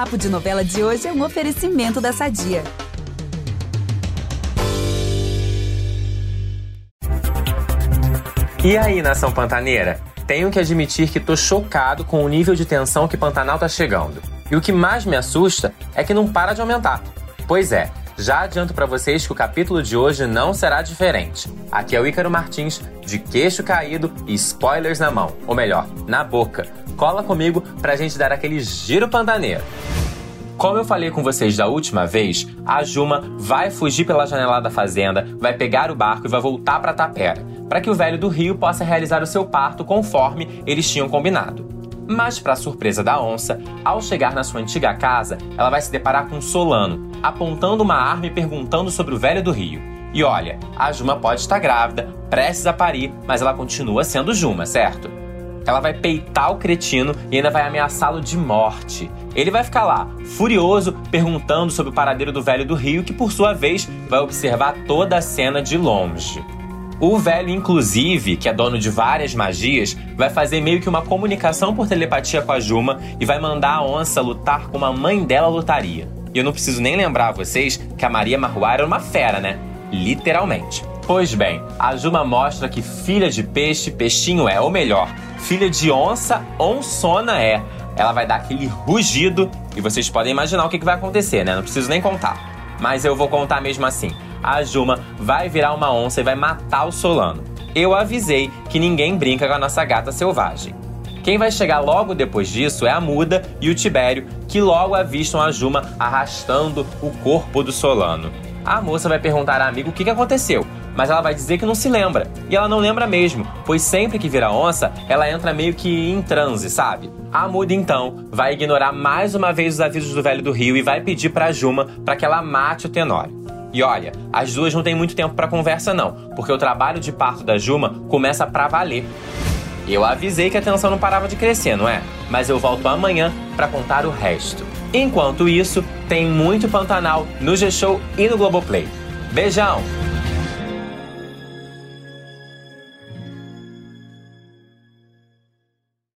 Papo de Novela de hoje é um oferecimento da Sadia. E aí, nação pantaneira? Tenho que admitir que tô chocado com o nível de tensão que Pantanal tá chegando. E o que mais me assusta é que não para de aumentar. Pois é, já adianto para vocês que o capítulo de hoje não será diferente. Aqui é o Ícaro Martins, de queixo caído e spoilers na mão, ou melhor, na boca. Cola comigo pra gente dar aquele giro pantaneiro. Como eu falei com vocês da última vez, a Juma vai fugir pela janela da fazenda, vai pegar o barco e vai voltar para Tapera, para que o velho do Rio possa realizar o seu parto conforme eles tinham combinado. Mas, para surpresa da onça, ao chegar na sua antiga casa, ela vai se deparar com Solano, apontando uma arma e perguntando sobre o velho do Rio. E olha, a Juma pode estar grávida, prestes a parir, mas ela continua sendo Juma, certo? Ela vai peitar o cretino e ainda vai ameaçá-lo de morte. Ele vai ficar lá, furioso, perguntando sobre o paradeiro do velho do rio, que por sua vez vai observar toda a cena de longe. O velho, inclusive, que é dono de várias magias, vai fazer meio que uma comunicação por telepatia com a Juma e vai mandar a onça lutar como a mãe dela lutaria. E eu não preciso nem lembrar a vocês que a Maria Marruá era uma fera, né? Literalmente. Pois bem, a Juma mostra que filha de peixe, peixinho é, ou melhor, filha de onça, onçona é. Ela vai dar aquele rugido e vocês podem imaginar o que, vai acontecer, né? Não preciso nem contar. Mas eu vou contar mesmo assim. A Juma vai virar uma onça e vai matar o Solano. Eu avisei que ninguém brinca com a nossa gata selvagem. Quem vai chegar logo depois disso é a Muda e o Tibério, que logo avistam a Juma arrastando o corpo do Solano. A moça vai perguntar à amiga o que aconteceu, mas ela vai dizer que não se lembra. E ela não lembra mesmo, pois sempre que vira onça, ela entra meio que em transe, sabe? A Muda então vai ignorar mais uma vez os avisos do velho do Rio e vai pedir para Juma para que ela mate o Tenório. E olha, as duas não têm muito tempo para conversa não, porque o trabalho de parto da Juma começa para valer. Eu avisei que a tensão não parava de crescer, não é? Mas eu volto amanhã para contar o resto. Enquanto isso, tem muito Pantanal no G-Show e no Globoplay. Beijão!